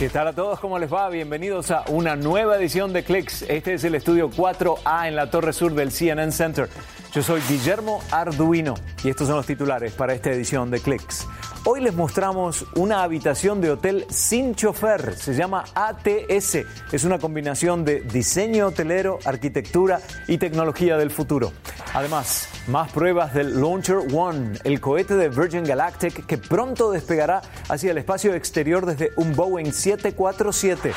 ¿Qué tal a todos? ¿Cómo les va? Bienvenidos a una nueva edición de Clicks. Este es el estudio 4A en la torre sur del CNN Center. Yo soy Guillermo Arduino y estos son los titulares para esta edición de Clicks. Hoy les mostramos una habitación de hotel sin chofer. Se llama ATS. Es una combinación de diseño hotelero, arquitectura y tecnología del futuro. Además, más pruebas del Launcher One, el cohete de Virgin Galactic que pronto despegará hacia el espacio exterior desde un Boeing 747.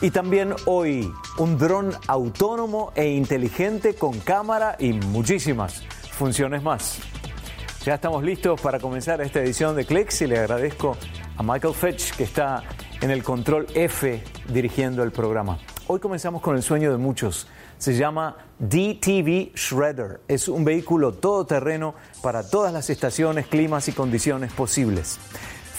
Y también hoy, un dron autónomo e inteligente con cámara y muchísimas funciones más. Ya estamos listos para comenzar esta edición de Clicks y le agradezco a Michael Fetch que está en el control F dirigiendo el programa. Hoy comenzamos con el sueño de muchos. Se llama DTV Shredder. Es un vehículo todoterreno para todas las estaciones, climas y condiciones posibles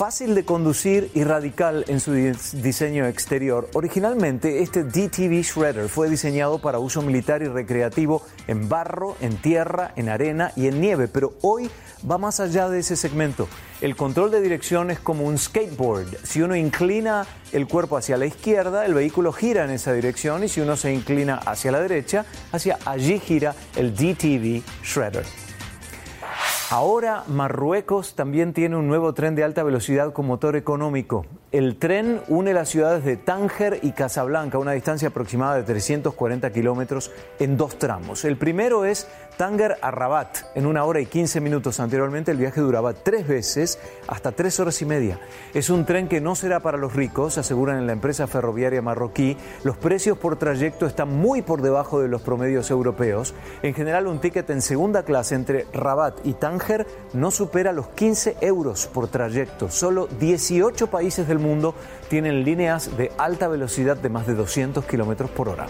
fácil de conducir y radical en su diseño exterior. Originalmente, este DTV Shredder fue diseñado para uso militar y recreativo en barro, en tierra, en arena y en nieve, pero hoy va más allá de ese segmento. El control de dirección es como un skateboard. Si uno inclina el cuerpo hacia la izquierda, el vehículo gira en esa dirección y si uno se inclina hacia la derecha, hacia allí gira el DTV Shredder. Ahora Marruecos también tiene un nuevo tren de alta velocidad con motor económico. El tren une las ciudades de Tánger y Casablanca, una distancia aproximada de 340 kilómetros en dos tramos. El primero es Tánger a Rabat, en una hora y 15 minutos. Anteriormente el viaje duraba tres veces, hasta tres horas y media. Es un tren que no será para los ricos, aseguran en la empresa ferroviaria marroquí. Los precios por trayecto están muy por debajo de los promedios europeos. En general, un ticket en segunda clase entre Rabat y Tánger no supera los 15 euros por trayecto. Solo 18 países del mundo tienen líneas de alta velocidad de más de 200 kilómetros por hora.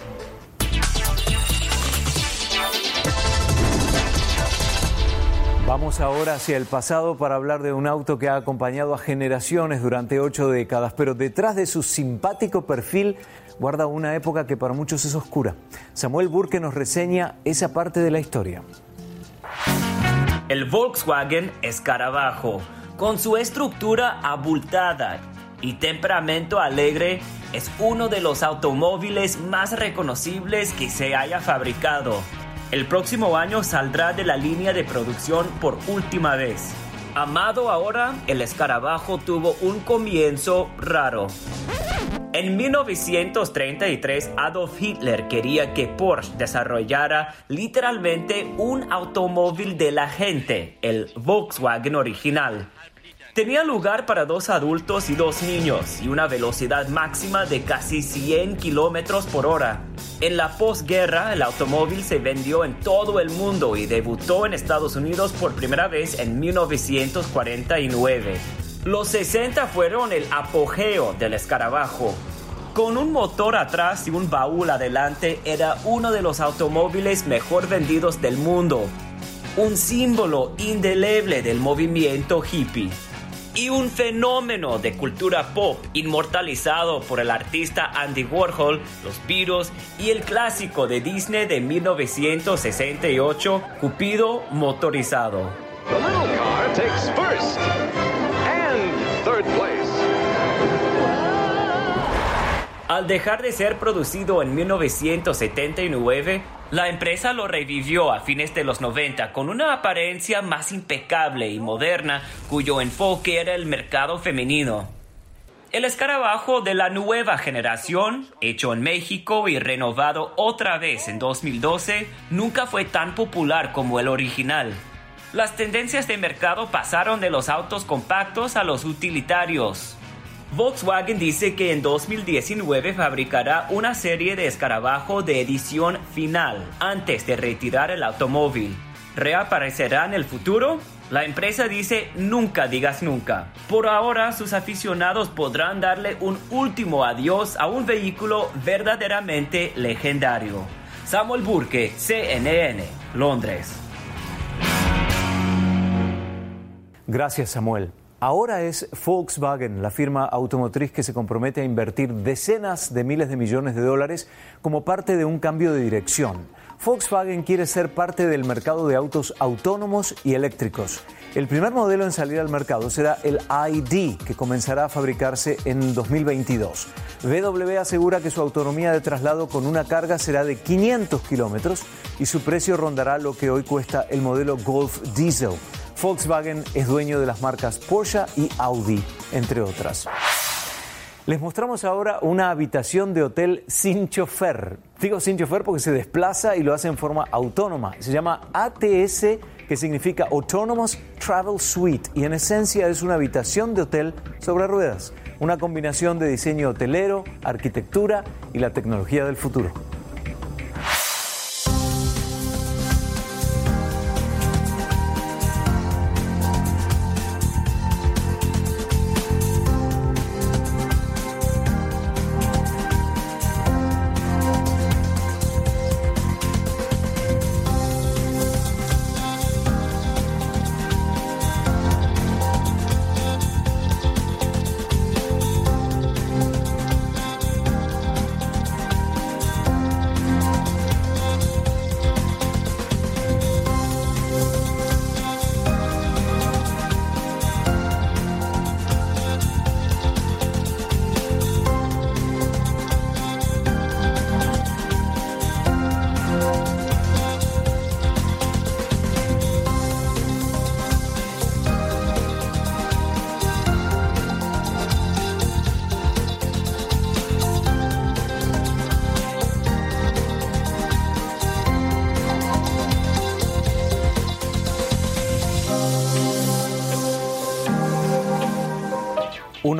Vamos ahora hacia el pasado para hablar de un auto que ha acompañado a generaciones durante ocho décadas, pero detrás de su simpático perfil guarda una época que para muchos es oscura. Samuel Burke nos reseña esa parte de la historia. El Volkswagen Escarabajo, con su estructura abultada y temperamento alegre, es uno de los automóviles más reconocibles que se haya fabricado. El próximo año saldrá de la línea de producción por última vez. Amado ahora, el escarabajo tuvo un comienzo raro. En 1933, Adolf Hitler quería que Porsche desarrollara literalmente un automóvil de la gente, el Volkswagen original. Tenía lugar para dos adultos y dos niños y una velocidad máxima de casi 100 kilómetros por hora. En la posguerra, el automóvil se vendió en todo el mundo y debutó en Estados Unidos por primera vez en 1949. Los 60 fueron el apogeo del escarabajo. Con un motor atrás y un baúl adelante, era uno de los automóviles mejor vendidos del mundo. Un símbolo indeleble del movimiento hippie y un fenómeno de cultura pop inmortalizado por el artista Andy Warhol, los Beatles y el clásico de Disney de 1968, Cupido motorizado. The Al dejar de ser producido en 1979, la empresa lo revivió a fines de los 90 con una apariencia más impecable y moderna cuyo enfoque era el mercado femenino. El escarabajo de la nueva generación, hecho en México y renovado otra vez en 2012, nunca fue tan popular como el original. Las tendencias de mercado pasaron de los autos compactos a los utilitarios, Volkswagen dice que en 2019 fabricará una serie de escarabajo de edición final antes de retirar el automóvil. ¿Reaparecerá en el futuro? La empresa dice nunca digas nunca. Por ahora sus aficionados podrán darle un último adiós a un vehículo verdaderamente legendario. Samuel Burke, CNN, Londres. Gracias Samuel. Ahora es Volkswagen, la firma automotriz que se compromete a invertir decenas de miles de millones de dólares como parte de un cambio de dirección. Volkswagen quiere ser parte del mercado de autos autónomos y eléctricos. El primer modelo en salir al mercado será el ID, que comenzará a fabricarse en 2022. VW asegura que su autonomía de traslado con una carga será de 500 kilómetros y su precio rondará lo que hoy cuesta el modelo Golf Diesel. Volkswagen es dueño de las marcas Porsche y Audi, entre otras. Les mostramos ahora una habitación de hotel sin chofer. Digo sin chofer porque se desplaza y lo hace en forma autónoma. Se llama ATS, que significa Autonomous Travel Suite, y en esencia es una habitación de hotel sobre ruedas. Una combinación de diseño hotelero, arquitectura y la tecnología del futuro.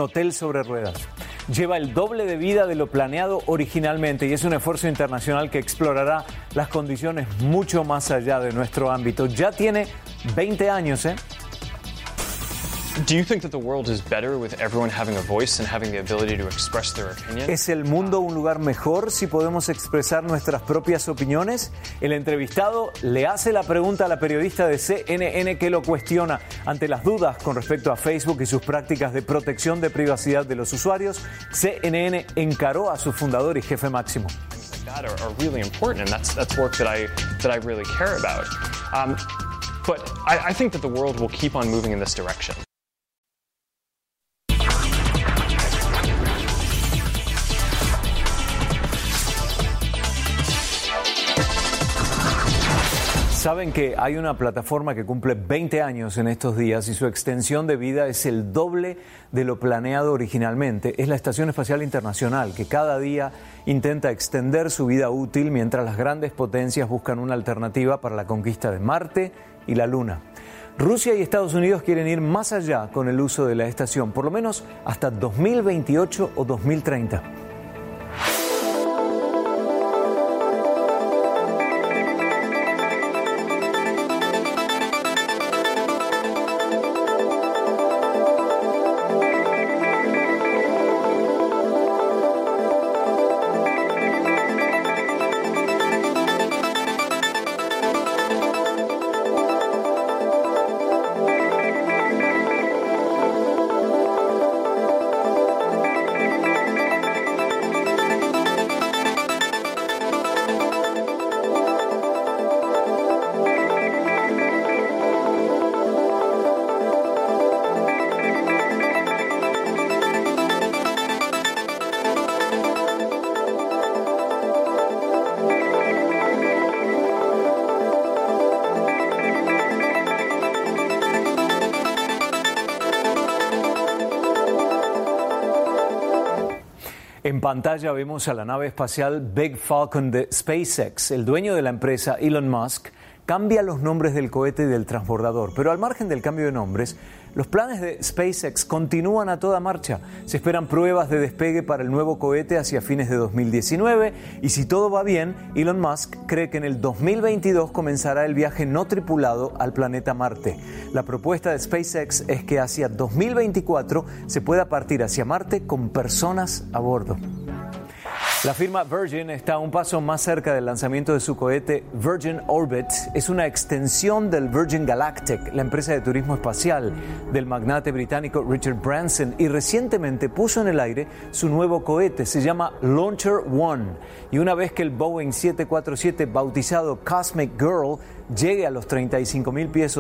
Hotel sobre ruedas. Lleva el doble de vida de lo planeado originalmente y es un esfuerzo internacional que explorará las condiciones mucho más allá de nuestro ámbito. Ya tiene 20 años, ¿eh? ¿Es el mundo un lugar mejor si podemos expresar nuestras propias opiniones? El entrevistado le hace la pregunta a la periodista de CNN que lo cuestiona ante las dudas con respecto a Facebook y sus prácticas de protección de privacidad de los usuarios. CNN encaró a su fundador y jefe máximo. but I, I think that the world will keep on moving in this direction. Saben que hay una plataforma que cumple 20 años en estos días y su extensión de vida es el doble de lo planeado originalmente. Es la Estación Espacial Internacional que cada día intenta extender su vida útil mientras las grandes potencias buscan una alternativa para la conquista de Marte y la Luna. Rusia y Estados Unidos quieren ir más allá con el uso de la estación, por lo menos hasta 2028 o 2030. En pantalla vemos a la nave espacial Big Falcon de SpaceX. El dueño de la empresa, Elon Musk, cambia los nombres del cohete y del transbordador, pero al margen del cambio de nombres, los planes de SpaceX continúan a toda marcha. Se esperan pruebas de despegue para el nuevo cohete hacia fines de 2019 y si todo va bien, Elon Musk cree que en el 2022 comenzará el viaje no tripulado al planeta Marte. La propuesta de SpaceX es que hacia 2024 se pueda partir hacia Marte con personas a bordo. La firma Virgin está un paso más cerca del lanzamiento de su cohete Virgin Orbit. Es una extensión del Virgin Galactic, la empresa de turismo espacial del magnate británico Richard Branson, y recientemente puso en el aire su nuevo cohete. Se llama Launcher One. Y una vez que el Boeing 747, bautizado Cosmic Girl, llegue a los 35 mil pies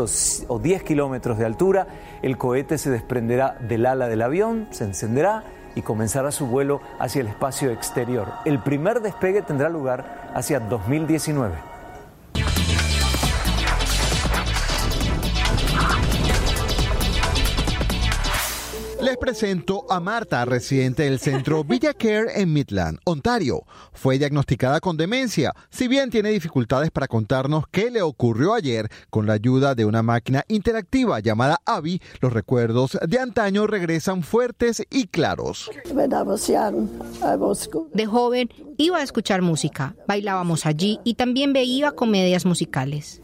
o 10 kilómetros de altura, el cohete se desprenderá del ala del avión, se encenderá y comenzará su vuelo hacia el espacio exterior. El primer despegue tendrá lugar hacia 2019. Les presento a Marta, residente del centro Villa Care en Midland, Ontario. Fue diagnosticada con demencia, si bien tiene dificultades para contarnos qué le ocurrió ayer con la ayuda de una máquina interactiva llamada Abby, los recuerdos de antaño regresan fuertes y claros. De joven iba a escuchar música, bailábamos allí y también veía comedias musicales.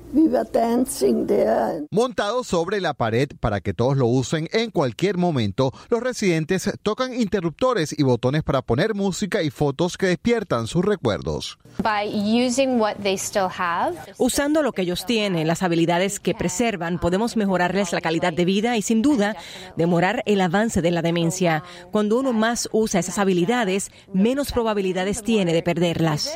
Montado sobre la pared para que todos lo usen en cualquier momento, los residentes tocan interruptores y botones para poner música y fotos que despiertan sus recuerdos. Usando lo que ellos tienen, las habilidades que preservan, podemos mejorarles la calidad de vida y sin duda demorar el avance de la demencia. Cuando uno más usa esas habilidades, menos probabilidades tiene de perderlas.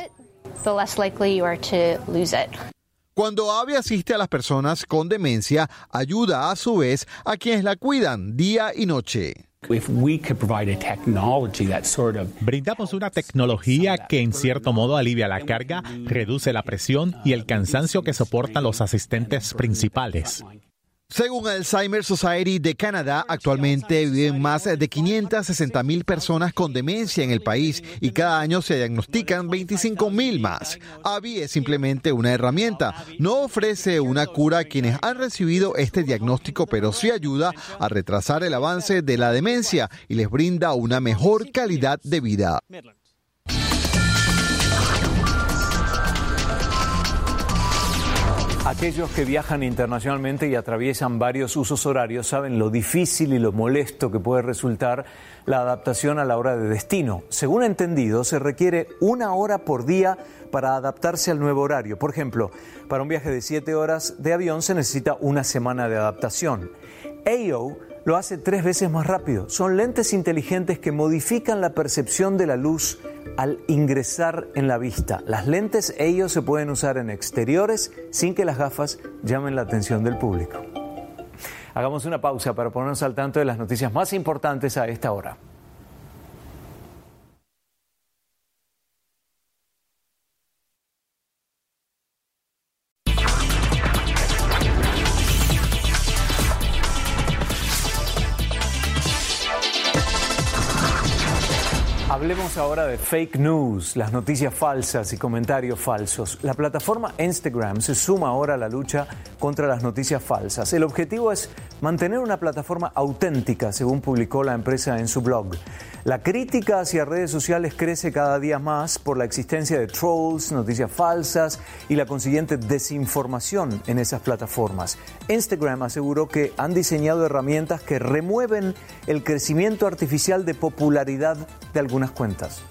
Cuando AVE asiste a las personas con demencia, ayuda a su vez a quienes la cuidan día y noche. Brindamos una tecnología que en cierto modo alivia la carga, reduce la presión y el cansancio que soportan los asistentes principales. Según Alzheimer Society de Canadá, actualmente viven más de 560 mil personas con demencia en el país y cada año se diagnostican 25 mil más. AVI es simplemente una herramienta. No ofrece una cura a quienes han recibido este diagnóstico, pero sí ayuda a retrasar el avance de la demencia y les brinda una mejor calidad de vida. Aquellos que viajan internacionalmente y atraviesan varios usos horarios saben lo difícil y lo molesto que puede resultar la adaptación a la hora de destino. Según entendido, se requiere una hora por día para adaptarse al nuevo horario. Por ejemplo, para un viaje de siete horas de avión se necesita una semana de adaptación. AO lo hace tres veces más rápido. Son lentes inteligentes que modifican la percepción de la luz al ingresar en la vista. Las lentes ellos se pueden usar en exteriores sin que las gafas llamen la atención del público. Hagamos una pausa para ponernos al tanto de las noticias más importantes a esta hora. Ahora de fake news, las noticias falsas y comentarios falsos. La plataforma Instagram se suma ahora a la lucha contra las noticias falsas. El objetivo es mantener una plataforma auténtica, según publicó la empresa en su blog. La crítica hacia redes sociales crece cada día más por la existencia de trolls, noticias falsas y la consiguiente desinformación en esas plataformas. Instagram aseguró que han diseñado herramientas que remueven el crecimiento artificial de popularidad de algunas cuentas.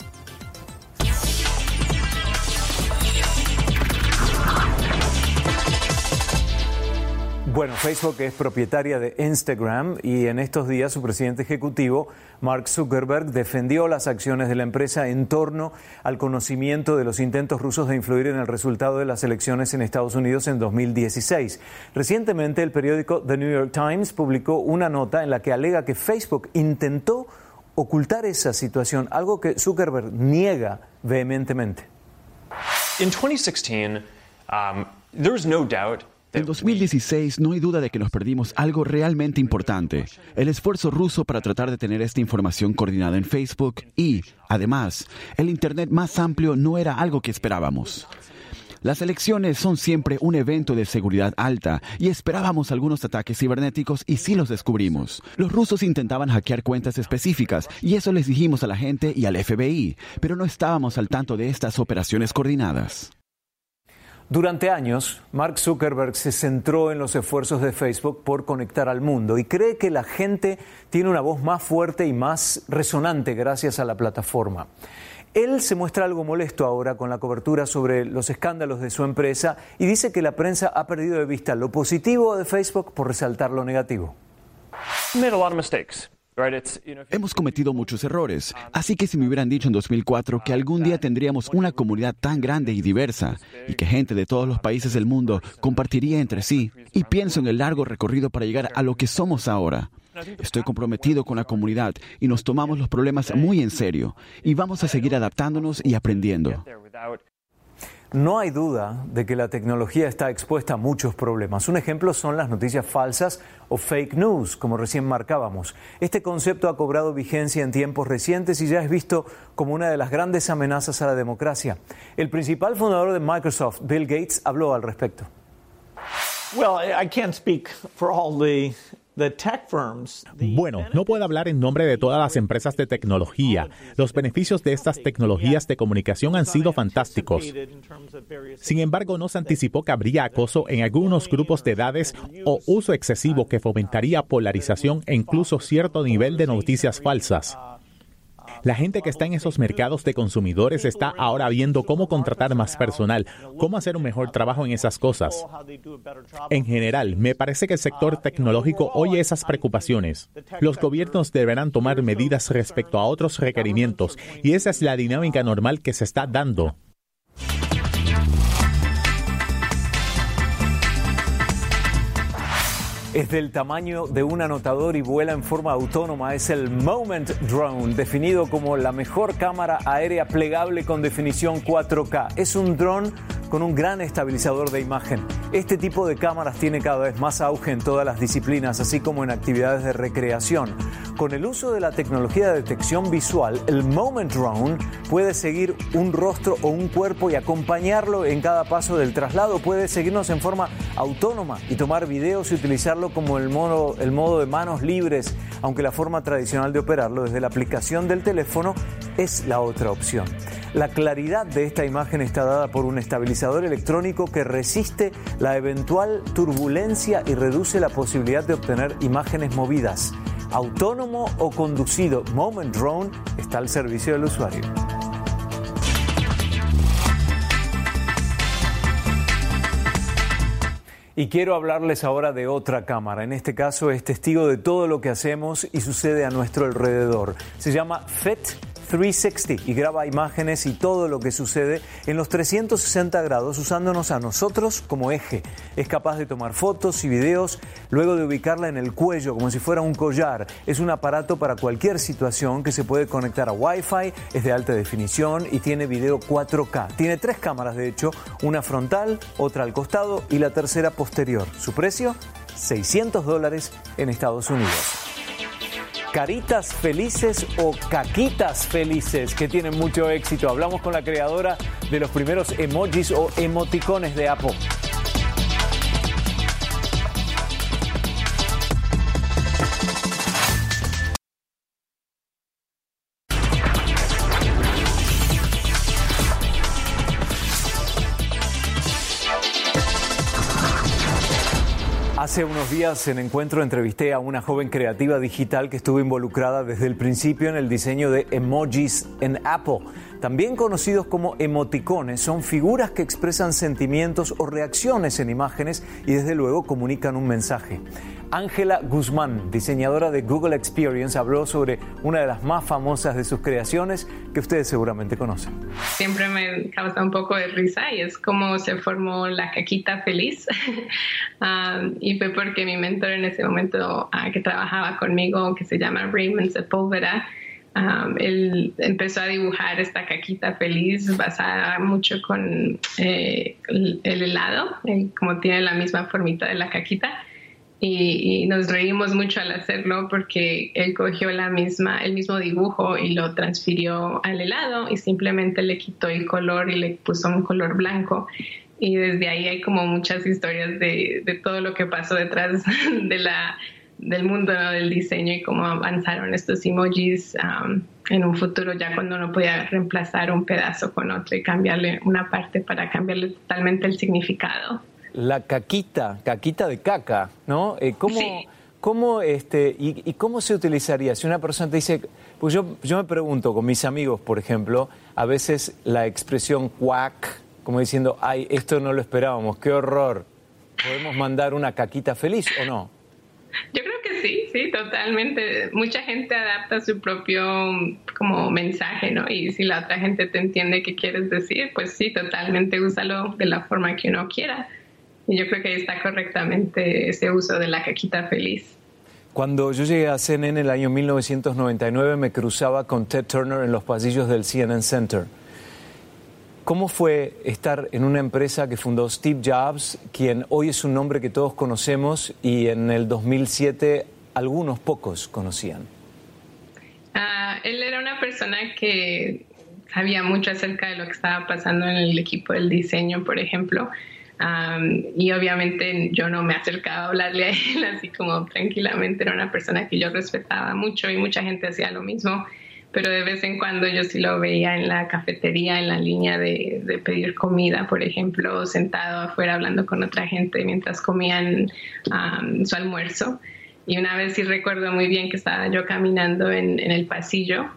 Bueno, Facebook es propietaria de Instagram y en estos días su presidente ejecutivo, Mark Zuckerberg, defendió las acciones de la empresa en torno al conocimiento de los intentos rusos de influir en el resultado de las elecciones en Estados Unidos en 2016. Recientemente el periódico The New York Times publicó una nota en la que alega que Facebook intentó ocultar esa situación, algo que Zuckerberg niega vehementemente. In 2016, um, there was no doubt en 2016 no hay duda de que nos perdimos algo realmente importante, el esfuerzo ruso para tratar de tener esta información coordinada en Facebook y, además, el Internet más amplio no era algo que esperábamos. Las elecciones son siempre un evento de seguridad alta y esperábamos algunos ataques cibernéticos y sí los descubrimos. Los rusos intentaban hackear cuentas específicas y eso les dijimos a la gente y al FBI, pero no estábamos al tanto de estas operaciones coordinadas. Durante años, Mark Zuckerberg se centró en los esfuerzos de Facebook por conectar al mundo y cree que la gente tiene una voz más fuerte y más resonante gracias a la plataforma. Él se muestra algo molesto ahora con la cobertura sobre los escándalos de su empresa y dice que la prensa ha perdido de vista lo positivo de Facebook por resaltar lo negativo. Hemos cometido muchos errores, así que si me hubieran dicho en 2004 que algún día tendríamos una comunidad tan grande y diversa y que gente de todos los países del mundo compartiría entre sí, y pienso en el largo recorrido para llegar a lo que somos ahora. Estoy comprometido con la comunidad y nos tomamos los problemas muy en serio y vamos a seguir adaptándonos y aprendiendo. No hay duda de que la tecnología está expuesta a muchos problemas. Un ejemplo son las noticias falsas o fake news, como recién marcábamos. Este concepto ha cobrado vigencia en tiempos recientes y ya es visto como una de las grandes amenazas a la democracia. El principal fundador de Microsoft, Bill Gates, habló al respecto. Well, I can't speak for all the bueno, no puedo hablar en nombre de todas las empresas de tecnología. Los beneficios de estas tecnologías de comunicación han sido fantásticos. Sin embargo, no se anticipó que habría acoso en algunos grupos de edades o uso excesivo que fomentaría polarización e incluso cierto nivel de noticias falsas. La gente que está en esos mercados de consumidores está ahora viendo cómo contratar más personal, cómo hacer un mejor trabajo en esas cosas. En general, me parece que el sector tecnológico oye esas preocupaciones. Los gobiernos deberán tomar medidas respecto a otros requerimientos y esa es la dinámica normal que se está dando. Es del tamaño de un anotador y vuela en forma autónoma. Es el Moment Drone, definido como la mejor cámara aérea plegable con definición 4K. Es un dron con un gran estabilizador de imagen. Este tipo de cámaras tiene cada vez más auge en todas las disciplinas, así como en actividades de recreación. Con el uso de la tecnología de detección visual, el Moment Drone puede seguir un rostro o un cuerpo y acompañarlo en cada paso del traslado. Puede seguirnos en forma autónoma y tomar videos y utilizarlo como el modo, el modo de manos libres, aunque la forma tradicional de operarlo desde la aplicación del teléfono es la otra opción. La claridad de esta imagen está dada por un estabilizador electrónico que resiste la eventual turbulencia y reduce la posibilidad de obtener imágenes movidas. Autónomo o conducido, Moment Drone está al servicio del usuario. Y quiero hablarles ahora de otra cámara. En este caso es testigo de todo lo que hacemos y sucede a nuestro alrededor. Se llama FET 360 y graba imágenes y todo lo que sucede en los 360 grados usándonos a nosotros como eje. Es capaz de tomar fotos y videos luego de ubicarla en el cuello como si fuera un collar. Es un aparato para cualquier situación que se puede conectar a Wi-Fi, es de alta definición y tiene video 4K. Tiene tres cámaras de hecho, una frontal, otra al costado y la tercera posterior. Su precio, 600 dólares en Estados Unidos caritas felices o caquitas felices que tienen mucho éxito. Hablamos con la creadora de los primeros emojis o emoticones de Apple. Hace unos días en encuentro entrevisté a una joven creativa digital que estuvo involucrada desde el principio en el diseño de emojis en Apple. También conocidos como emoticones, son figuras que expresan sentimientos o reacciones en imágenes y desde luego comunican un mensaje. Ángela Guzmán, diseñadora de Google Experience, habló sobre una de las más famosas de sus creaciones que ustedes seguramente conocen. Siempre me causa un poco de risa y es como se formó la caquita feliz. Ah, y fue porque mi mentor en ese momento ah, que trabajaba conmigo, que se llama Raymond Sepúlveda, Um, él empezó a dibujar esta caquita feliz basada mucho con eh, el, helado, como tiene la misma formita de la caquita. Y, nos reímos mucho al hacerlo porque él cogió la misma, el mismo dibujo y lo transfirió al helado y simplemente le quitó el color y le puso un color blanco. Y desde ahí hay como muchas historias de, de todo lo que pasó detrás de la del mundo del diseño y cómo avanzaron estos emojis um, en un futuro ya cuando uno podía reemplazar un pedazo con otro y cambiarle una parte para cambiarle totalmente el significado. La caquita, caquita de caca, ¿no? Eh, ¿cómo, ¿Cómo, este, y, cómo se utilizaría? Si una persona te dice, pues yo, yo me pregunto con mis amigos, por ejemplo, a veces la expresión quack, como diciendo, ay, esto no lo esperábamos, qué horror. ¿Podemos mandar una caquita feliz o no? Yo creo que sí, sí, totalmente. Mucha gente adapta su propio como mensaje, ¿no? Y si la otra gente te entiende qué quieres decir, pues sí, totalmente úsalo de la forma que uno quiera. Y yo creo que ahí está correctamente ese uso de la caquita feliz. Cuando yo llegué a CNN en el año 1999 me cruzaba con Ted Turner en los pasillos del CNN Center. ¿Cómo fue estar en una empresa que fundó Steve Jobs, quien hoy es un nombre que todos conocemos y en el 2007 algunos pocos conocían? Ah, él era una persona que sabía mucho acerca de lo que estaba pasando en el equipo del diseño, por ejemplo y obviamente yo no me acercaba a hablarle a él así como tranquilamente, era una persona que yo respetaba mucho y mucha gente hacía lo mismo, pero de vez en cuando yo sí lo veía en la cafetería, en la línea de, de pedir comida, por ejemplo, sentado afuera hablando con otra gente mientras comían su almuerzo. Y una vez sí recuerdo muy bien que estaba yo caminando en, en el pasillo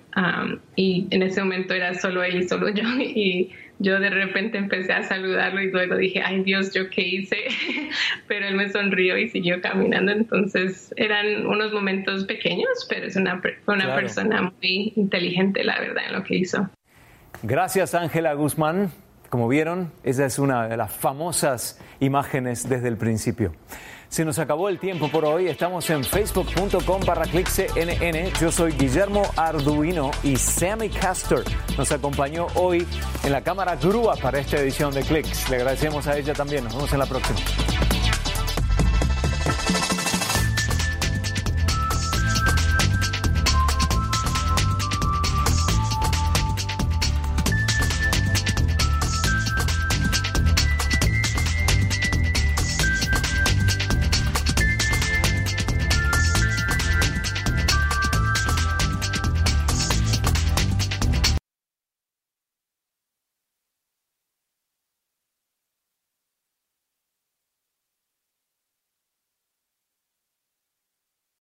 y en ese momento era solo él y solo yo y yo de repente empecé a saludarlo y luego dije, ay Dios, ¿yo qué hice? pero él me sonrió y siguió caminando. Entonces eran unos momentos pequeños, pero es una, fue una persona muy inteligente, la verdad, en lo que hizo. Gracias, Ángela Guzmán. Como vieron, esa es una de las famosas imágenes desde el principio. Se nos acabó el tiempo por hoy. Estamos en facebook.com barra cnn. Yo soy Guillermo Arduino y Sammy Castor nos acompañó hoy en la cámara grúa para esta edición de Clicks. Le agradecemos a ella también. Nos vemos en la próxima.